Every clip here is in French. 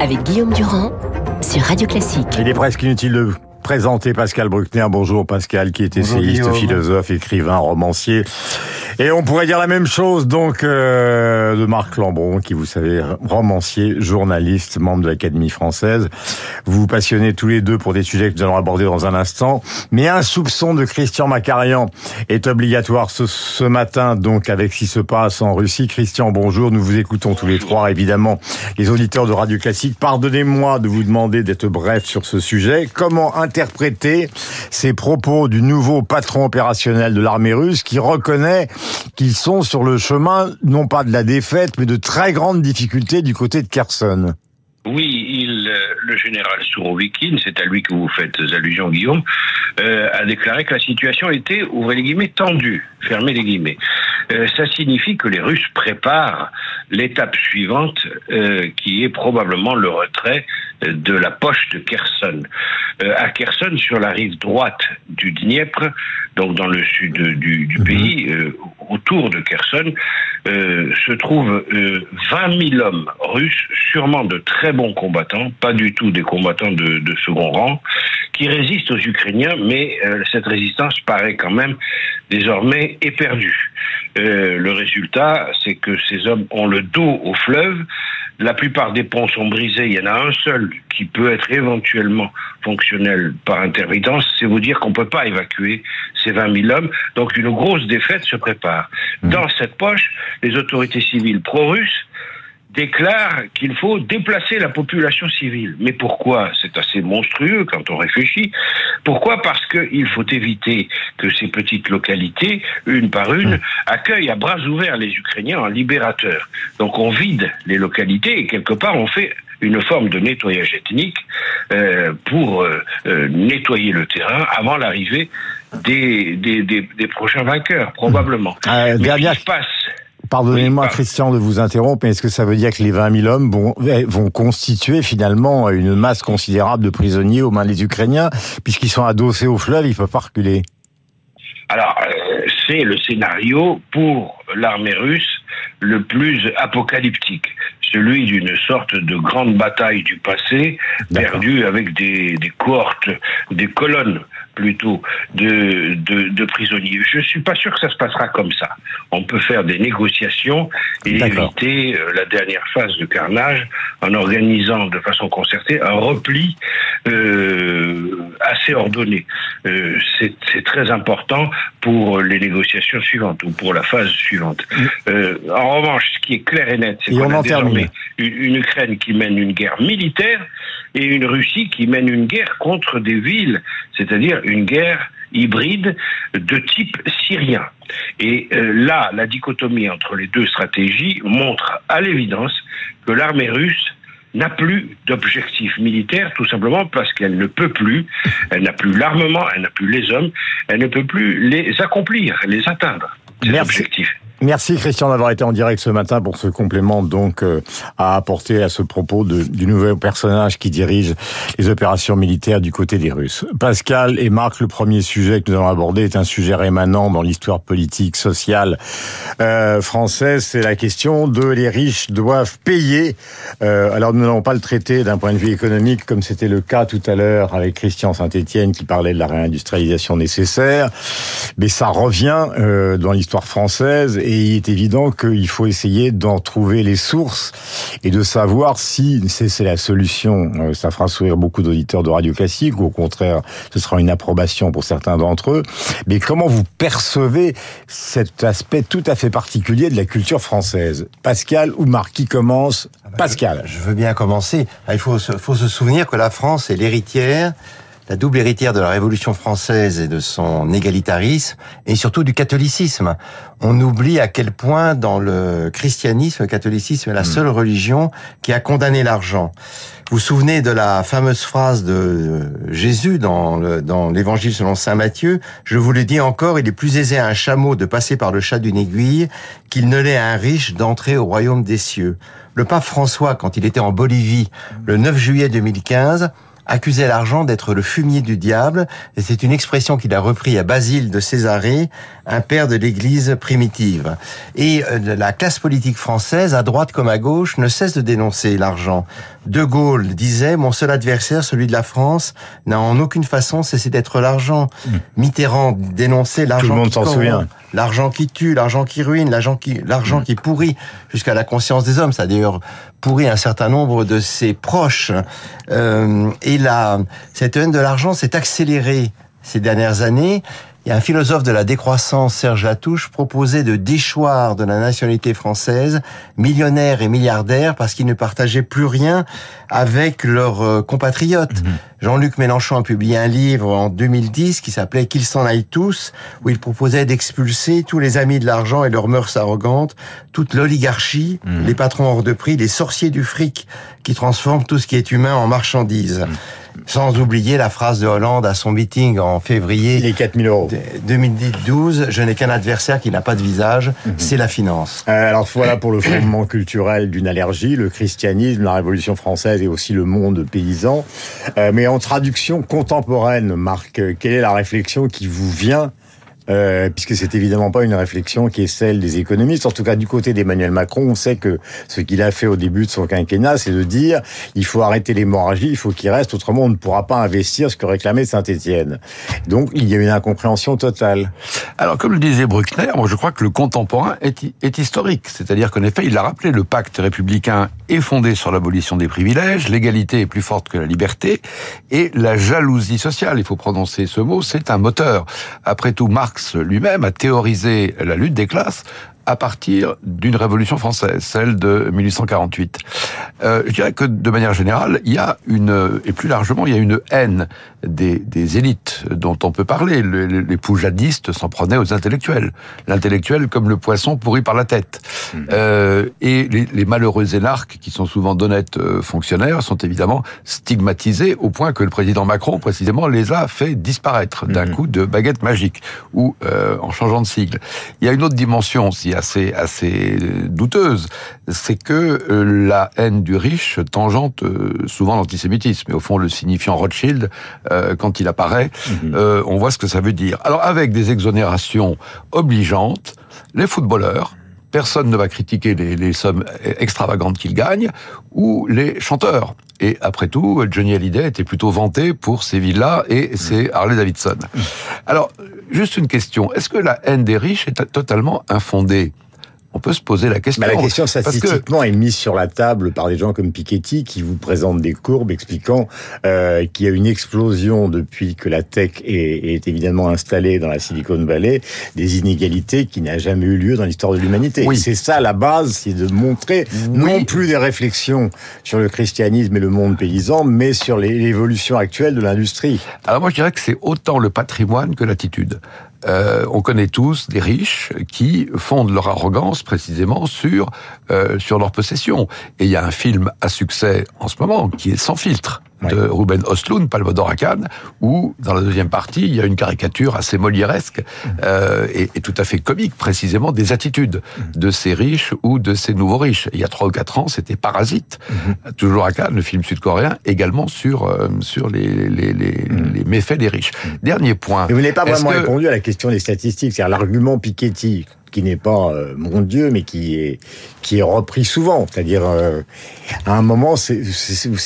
avec Guillaume Durand sur Radio Classique. Il est presque inutile de présenter Pascal Bruckner. Bonjour Pascal, qui est essayiste, philosophe, écrivain, romancier. Et on pourrait dire la même chose donc euh, de Marc Lambron, qui vous savez, romancier, journaliste, membre de l'Académie française. Vous vous passionnez tous les deux pour des sujets que nous allons aborder dans un instant. Mais un soupçon de Christian Macarian est obligatoire ce, ce matin, donc avec ce qui se passe en Russie. Christian, bonjour. Nous vous écoutons tous les trois, évidemment, les auditeurs de Radio Classique. Pardonnez-moi de vous demander d'être bref sur ce sujet. Comment interpréter ces propos du nouveau patron opérationnel de l'armée russe qui reconnaît qu'ils sont sur le chemin, non pas de la défaite, mais de très grandes difficultés du côté de Kherson. Oui, il, euh, le général Sourovikine, c'est à lui que vous faites allusion, Guillaume, euh, a déclaré que la situation était, ouvrez les guillemets, tendue, fermez les guillemets. Euh, ça signifie que les Russes préparent l'étape suivante, euh, qui est probablement le retrait de la poche de Kherson. Euh, à Kherson, sur la rive droite du Dniepr, donc dans le sud du, du pays, euh, autour de Kherson, euh, se trouvent 20 000 hommes russes, sûrement de très bons combattants, pas du tout des combattants de, de second rang, qui résistent aux Ukrainiens, mais cette résistance paraît quand même désormais éperdue. Le résultat, c'est que ces hommes ont le dos au fleuve, la plupart des ponts sont brisés. Il y en a un seul qui peut être éventuellement fonctionnel par intermittence. C'est vous dire qu'on peut pas évacuer ces 20 000 hommes. Donc une grosse défaite se prépare. Dans cette poche, les autorités civiles pro-russes déclare qu'il faut déplacer la population civile. Mais pourquoi? C'est assez monstrueux quand on réfléchit. Pourquoi? Parce qu'il faut éviter que ces petites localités, une par une, accueillent à bras ouverts les Ukrainiens en libérateurs. Donc on vide les localités et quelque part on fait une forme de nettoyage ethnique euh, pour euh, euh, nettoyer le terrain avant l'arrivée des, des, des, des, prochains vainqueurs, probablement. Euh, Mais dernière... ce qui se passe Pardonnez-moi, oui, Christian, de vous interrompre, mais est-ce que ça veut dire que les 20 000 hommes vont, vont constituer finalement une masse considérable de prisonniers aux mains des Ukrainiens, puisqu'ils sont adossés au fleuve, ils peuvent pas reculer? Alors, euh, c'est le scénario pour l'armée russe le plus apocalyptique, celui d'une sorte de grande bataille du passé, perdue avec des, des cohortes, des colonnes plutôt de, de, de, prisonniers. Je suis pas sûr que ça se passera comme ça. On peut faire des négociations et éviter euh, la dernière phase de carnage en organisant de façon concertée un repli euh, assez ordonné. Euh, C'est très important pour les négociations suivantes ou pour la phase suivante. Euh, en revanche, ce qui est clair et net, c'est qu'on a désormais une, une Ukraine qui mène une guerre militaire et une Russie qui mène une guerre contre des villes, c'est-à-dire une guerre hybride de type syrien. Et euh, là, la dichotomie entre les deux stratégies montre à l'évidence que l'armée russe n'a plus d'objectif militaire, tout simplement parce qu'elle ne peut plus, elle n'a plus l'armement, elle n'a plus les hommes, elle ne peut plus les accomplir, les atteindre, ces Merci. objectifs. Merci Christian d'avoir été en direct ce matin pour ce complément donc euh, à apporter à ce propos de, du nouveau personnage qui dirige les opérations militaires du côté des Russes. Pascal et Marc, le premier sujet que nous allons aborder est un sujet rémanent dans l'histoire politique, sociale euh, française. C'est la question de les riches doivent payer. Euh, alors nous n'allons pas le traiter d'un point de vue économique comme c'était le cas tout à l'heure avec Christian Saint-Étienne qui parlait de la réindustrialisation nécessaire, mais ça revient euh, dans l'histoire française il est évident qu'il faut essayer d'en trouver les sources et de savoir si c'est la solution. Euh, Ça fera sourire beaucoup d'auditeurs de Radio Classique ou au contraire, ce sera une approbation pour certains d'entre eux. Mais comment vous percevez cet aspect tout à fait particulier de la culture française? Pascal ou Marc qui commence? Pascal. Je, veux bien commencer. Ah, Il faut faut se souvenir que la France est l'héritière la double héritière de la Révolution française et de son égalitarisme, et surtout du catholicisme. On oublie à quel point dans le christianisme, le catholicisme est la seule religion qui a condamné l'argent. Vous vous souvenez de la fameuse phrase de Jésus dans le, dans l'évangile selon saint Matthieu? Je vous le dis encore, il est plus aisé à un chameau de passer par le chat d'une aiguille qu'il ne l'est à un riche d'entrer au royaume des cieux. Le pape François, quand il était en Bolivie le 9 juillet 2015, accusait l'argent d'être le fumier du diable, et c'est une expression qu'il a repris à Basile de Césarée, un père de l'Église primitive. Et euh, la classe politique française, à droite comme à gauche, ne cesse de dénoncer l'argent. De Gaulle disait, mon seul adversaire, celui de la France, n'a en aucune façon cessé d'être l'argent. Hmm. Mitterrand dénonçait l'argent Tout le monde qui souvient. L'argent qui tue, l'argent qui ruine, l'argent qui, l'argent qui pourrit jusqu'à la conscience des hommes. Ça a d'ailleurs pourri un certain nombre de ses proches. Euh, et là, cette haine de l'argent s'est accélérée ces dernières années. Il y a un philosophe de la décroissance, Serge Latouche, proposait de déchoir de la nationalité française millionnaires et milliardaires parce qu'ils ne partageaient plus rien avec leurs euh, compatriotes. Jean-Luc Mélenchon a publié un livre en 2010 qui s'appelait Qu'ils s'en aillent tous, où il proposait d'expulser tous les amis de l'argent et leurs mœurs arrogantes, toute l'oligarchie, les patrons hors de prix, les sorciers du fric qui transforment tout ce qui est humain en marchandise. Sans oublier la phrase de Hollande à son meeting en février Les 4000 euros. 2012, je n'ai qu'un adversaire qui n'a pas de visage, c'est la finance. Euh, Alors voilà pour le fondement culturel d'une allergie, le christianisme, la Révolution française et aussi le monde paysan. Euh, mais en traduction contemporaine, Marc, quelle est la réflexion qui vous vient euh, puisque c'est évidemment pas une réflexion qui est celle des économistes. En tout cas, du côté d'Emmanuel Macron, on sait que ce qu'il a fait au début de son quinquennat, c'est de dire il faut arrêter l'hémorragie, il faut qu'il reste, autrement on ne pourra pas investir ce que réclamait Saint-Étienne. Donc il y a une incompréhension totale. Alors, comme le disait Bruckner, moi je crois que le contemporain est, hi- est historique. C'est-à-dire qu'en effet, il l'a rappelé, le pacte républicain est fondé sur l'abolition des privilèges, l'égalité est plus forte que la liberté, et la jalousie sociale, il faut prononcer ce mot, c'est un moteur. Après tout, Marx lui-même a théorisé la lutte des classes à partir d'une révolution française, celle de 1848. Euh, je dirais que de manière générale, il y a une, et plus largement, il y a une haine des, des élites dont on peut parler. Le- le- les poujadistes s'en prenaient aux intellectuels. L'intellectuel comme le poisson pourri par la tête. Euh, et les, les malheureux énarques, qui sont souvent d'honnêtes euh, fonctionnaires, sont évidemment stigmatisés au point que le président Macron, précisément, les a fait disparaître d'un coup de baguette magique ou euh, en changeant de sigle. Il y a une autre dimension aussi assez assez douteuse, c'est que euh, la haine du riche tangente euh, souvent l'antisémitisme. Et au fond, le signifiant Rothschild, euh, quand il apparaît, euh, on voit ce que ça veut dire. Alors avec des exonérations obligeantes, les footballeurs, personne ne va critiquer les, les sommes extravagantes qu'ils gagnent, ou les chanteurs. Et après tout, Johnny Hallyday était plutôt vanté pour ses villas et ses Harley Davidson. Alors, juste une question. Est-ce que la haine des riches est totalement infondée? On peut se poser la question. Bah, la question Parce que- statistiquement est mise sur la table par des gens comme Piketty qui vous présentent des courbes expliquant euh, qu'il y a une explosion depuis que la tech est, est évidemment installée dans la Silicon Valley, des inégalités qui n'a jamais eu lieu dans l'histoire de l'humanité. Oui. C'est ça la base, c'est de montrer non plus des réflexions sur le christianisme et le monde paysan, mais sur l'évolution actuelle de l'industrie. Alors moi je dirais que c'est autant le patrimoine que l'attitude. Euh, on connaît tous des riches qui fondent leur arrogance précisément sur euh, sur leur possession. Et il y a un film à succès en ce moment qui est Sans filtre de Ruben Östlund, Palme d'Or à Cannes, où dans la deuxième partie il y a une caricature assez molièresque euh, et, et tout à fait comique précisément des attitudes de ces riches ou de ces nouveaux riches. Il y a trois ou quatre ans, c'était Parasite, toujours à Cannes, le film sud-coréen, également sur euh, sur les les, les, les méfaits des riches. Dernier point. Et vous n'avez pas vraiment que- répondu à la question des statistiques, c'est-à-dire l'argument Piketty qui n'est pas euh, mon Dieu, mais qui est qui est repris souvent. C'est-à-dire, euh, à un moment, c'est-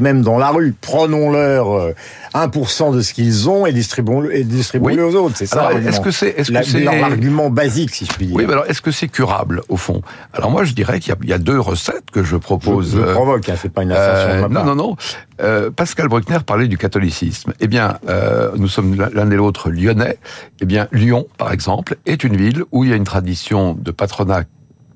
même dans la rue. Prenons-leur euh, 1% de ce qu'ils ont et distribuons-le et distribuons-le Oui. aux autres. C'est ça. Est-ce que c'est- est-ce que c'est- l'argument basique, si je puis dire Oui, mais alors est-ce que c'est curable au fond? Alors moi je dirais qu'il y a- il y, a deux recettes que je propose. je, je euh, provoque, hein, c'est pas une assertion Euh, non, non, non. Euh, Pascal Bruckner parlait du catholicisme. Eh bien, euh, nous sommes l'un et l'autre lyonnais. Eh bien, Lyon, par exemple, est une ville où il y a une tradition de patronat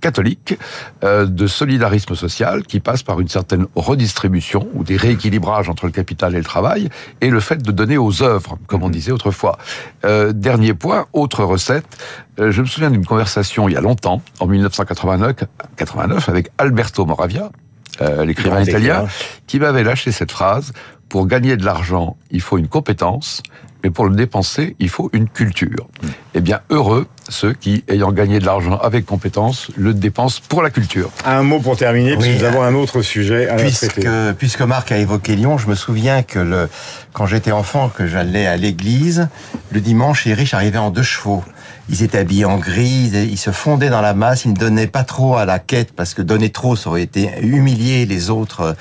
catholique, euh, de solidarisme social qui passe par une certaine redistribution ou des rééquilibrages entre le capital et le travail et le fait de donner aux œuvres, comme on disait autrefois. Euh, dernier point, autre recette. Euh, je me souviens d'une conversation il y a longtemps, en 1989, 89, avec Alberto Moravia, euh, l'écrivain italien, qui m'avait lâché cette phrase pour gagner de l'argent, il faut une compétence, mais pour le dépenser, il faut une culture. Eh bien, heureux ceux qui, ayant gagné de l'argent avec compétence, le dépensent pour la culture. Un mot pour terminer, Oui, puisque nous avons un autre sujet à Puisque, puisque Marc a évoqué Lyon, je me souviens que le, quand j'étais enfant, que j'allais à l'église, le dimanche, les riches arrivaient en deux chevaux. Ils étaient habillés en gris, ils se fondaient dans la masse, ils ne donnaient pas trop à la quête, parce que donner trop, ça aurait été humilier les autres euh,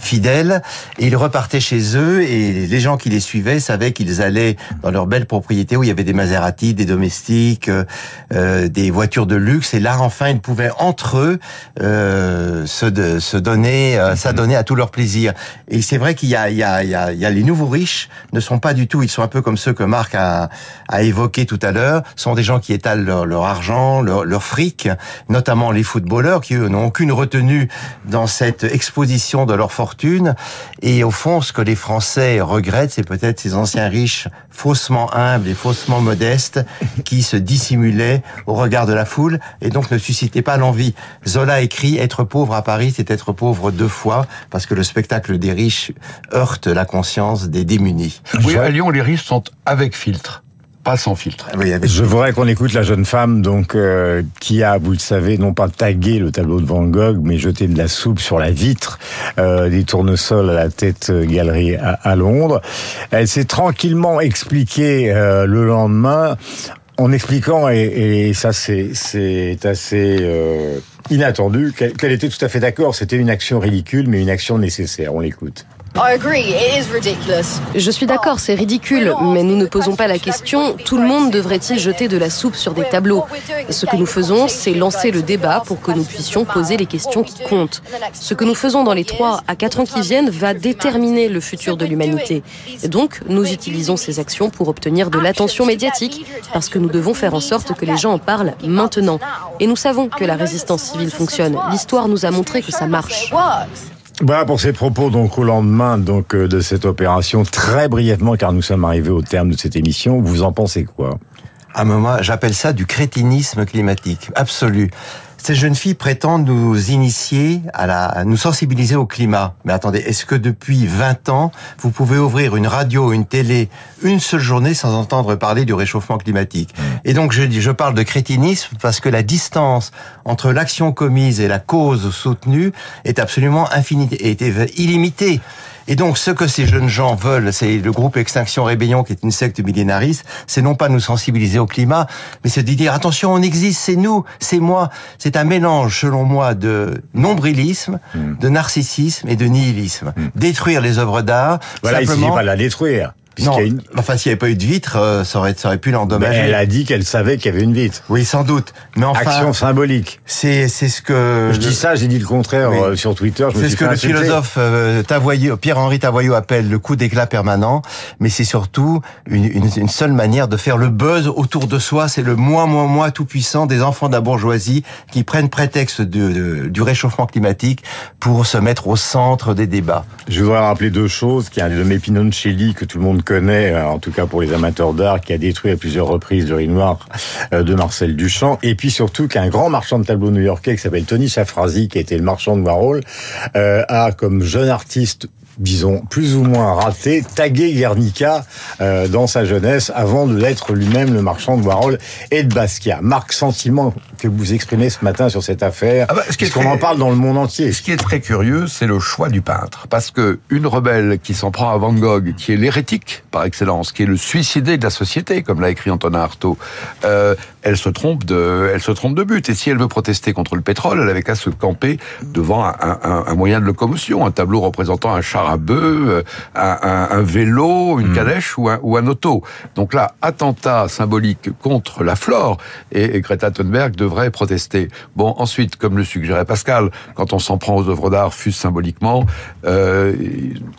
fidèles. Et ils repartaient chez eux, et les gens qui les suivaient savaient qu'ils allaient dans leur belle propriété où il y avait des Maserati, des domestiques, euh, euh, des voitures de luxe. Et là, enfin, ils pouvaient entre eux euh, se, de- se donner, euh, s'adonner à tout leur plaisir. Et c'est vrai qu'il y a, il y, a, il y, a, il y a les nouveaux riches ne sont pas du tout, ils sont un peu comme ceux que Marc a, a évoqués tout à l'heure, sont des gens qui étalent leur, argent, leur, leur fric, notamment les footballeurs qui eux n'ont aucune retenue dans cette exposition de leur fortune. Et au fond, ce que les Français regrettent, c'est peut-être ces anciens riches faussement humbles et faussement modestes qui se dissimulaient au regard de la foule et donc ne suscitaient pas l'envie. Zola écrit être pauvre à Paris, c'est être pauvre deux fois parce que le spectacle des riches heurte la conscience des démunis. Oui, à Lyon, les riches sont avec filtre, pas sans filtre. Oui, avec Je voudrais qu'on écoute la jeune femme donc euh, qui a, vous le savez, non pas tagué le tableau de Van Gogh, mais jeté de la soupe sur la vitre euh, des tournesols à la tête euh, galerie à, à Londres. Elle s'est tranquillement expliquée euh, le lendemain en expliquant, et, et ça c'est c'est assez euh, inattendu, qu'elle était tout à fait d'accord. C'était une action ridicule, mais une action nécessaire. On l'écoute. I agree, it is ridiculous. Je suis d'accord, c'est ridicule, mais nous ne posons pas la question tout le monde devrait-il jeter de la soupe sur des tableaux? Ce que nous faisons, c'est lancer le débat pour que nous puissions poser les questions qui comptent. Ce que nous faisons dans les 3 à 4 ans qui viennent va déterminer le futur de l'humanité. Donc, nous utilisons ces actions pour obtenir de l'attention médiatique, parce que nous devons faire en sorte que les gens en parlent maintenant. Et nous savons que la résistance civile fonctionne. L'histoire nous a montré que ça marche. Voilà pour ces propos donc au lendemain donc euh, de cette opération très brièvement car nous sommes arrivés au terme de cette émission. Vous en pensez quoi? Ah, mais moi, j'appelle ça du crétinisme climatique, absolu. Ces jeunes filles prétendent nous initier à la, à nous sensibiliser au climat. Mais attendez, est-ce que depuis 20 ans, vous pouvez ouvrir une radio, une télé, une seule journée sans entendre parler du réchauffement climatique? Et donc, je dis, je parle de crétinisme parce que la distance entre l'action commise et la cause soutenue est absolument infinie, est illimitée. Et donc, ce que ces jeunes gens veulent, c'est le groupe Extinction Rébellion, qui est une secte millénariste, c'est non pas nous sensibiliser au climat, mais c'est de dire, attention, on existe, c'est nous, c'est moi. C'est un mélange, selon moi, de nombrilisme, de narcissisme et de nihilisme. Détruire les œuvres d'art, Voilà, il s'agit simplement... pas de la détruire. Non, une- enfin, s'il n'y avait pas eu de vitre, euh, ça aurait, ça aurait pu l'endommager. elle a dit qu'elle savait qu'il y avait une vitre. Oui, sans doute. Mais enfin, Action symbolique. c'est, c'est ce que... Je dis ça, j'ai dit le contraire Oui. euh, sur Twitter. C'est ce que le philosophe euh, Tavoyeux- Pierre-Henri Tavoyot appelle le coup d'éclat permanent, mais c'est surtout une, une- une seule manière de faire le buzz autour de soi. C'est le moi, moi, moi tout puissant des enfants de la bourgeoisie qui prennent prétexte de- de- du réchauffement climatique pour se mettre au centre des débats. Je voudrais rappeler deux choses. Qu'il y a le Mépinoncelli que tout le monde connaît, euh, en tout cas pour les amateurs d'art, qui a détruit à plusieurs reprises le riz euh, de Marcel Duchamp. Et puis surtout qu'un grand marchand de tableaux new-yorkais qui s'appelle Tony Safrazi, qui été le marchand de Warhol, euh, a comme jeune artiste disons, plus ou moins raté, tagué Guernica euh, dans sa jeunesse avant de l'être lui-même le marchand de Warhol et de Basquiat. Marc, sentiment que vous exprimez ce matin sur cette affaire, Ah bah, ce puisqu'on en parle dans le monde entier. Ce qui est très curieux, c'est le choix du peintre. Parce que une rebelle qui s'en prend à Van Gogh, qui est l'hérétique par excellence, qui est le suicidé de la société, comme l'a écrit Antonin Artaud, euh, elle se trompe de, elle se trompe de but. Et si elle veut protester contre le pétrole, elle avait qu'à se camper devant un, un- un moyen de locomotion, un tableau représentant un char à bœuf, euh, un, un- un vélo, une calèche ou un, ou un auto. Donc là, attentat symbolique contre la flore, et, et Greta Thunberg devrait protester. Bon, ensuite, comme le suggérait Pascal, quand on s'en prend aux œuvres d'art, fût symboliquement, euh,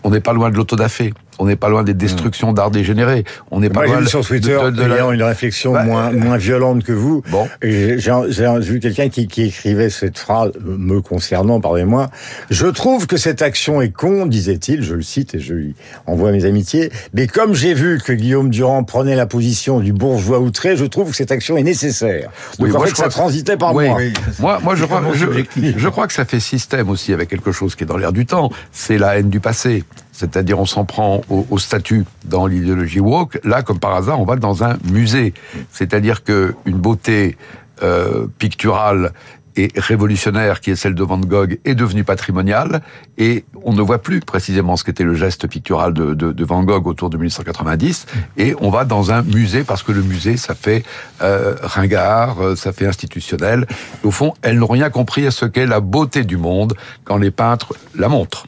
on n'est pas loin de l'autodafé. On n'est pas loin des destructions d'art dégénérés. On n'est pas Moi, j'ai loin vu sur Twitter de, de, de la- ayant une réflexion Bah, moins, moins violente que vous. Bon. J'ai vu quelqu'un qui, qui écrivait cette phrase, me concernant, pardonnez-moi. Je trouve que cette action est con, disait-il, je le cite et je lui envoie mes amitiés. Mais comme j'ai vu que Guillaume Durand prenait la position du bourgeois outré, je trouve que cette action est nécessaire. Donc Oui, en moi, fait, ça que- transitait par Oui. moi. Oui, Moi, moi, je crois, je crois que ça fait système aussi avec quelque chose qui est dans l'air du temps. C'est la haine du passé. C'est-à-dire, on s'en prend au, statut dans l'idéologie woke. Là, comme par hasard, on va dans un musée. C'est-à-dire que une beauté euh, picturale et révolutionnaire qui est celle de Van Gogh est devenue patrimoniale et on ne voit plus précisément ce qu'était le geste pictural de, de, de Van Gogh autour de 1890 et on va dans un musée parce que le musée ça fait euh, ringard, euh, ça fait institutionnel. Au fond, elles n'ont rien compris à ce qu'est la beauté du monde quand les peintres la montrent.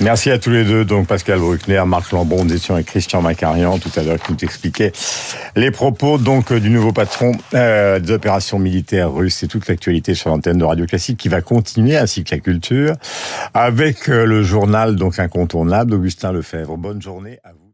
Merci à tous les deux, donc Pascal Bruckner, Marc Lambron, nous avec Christian Macarian tout à l'heure qui nous expliquait les propos donc euh, du nouveau patron euh, des opérations militaires russes et toute l'actualité sur l'antenne de Radio Classique qui va continuer ainsi que la culture avec euh, le journal donc incontournable d'Augustin Lefebvre. Bonne journée à vous.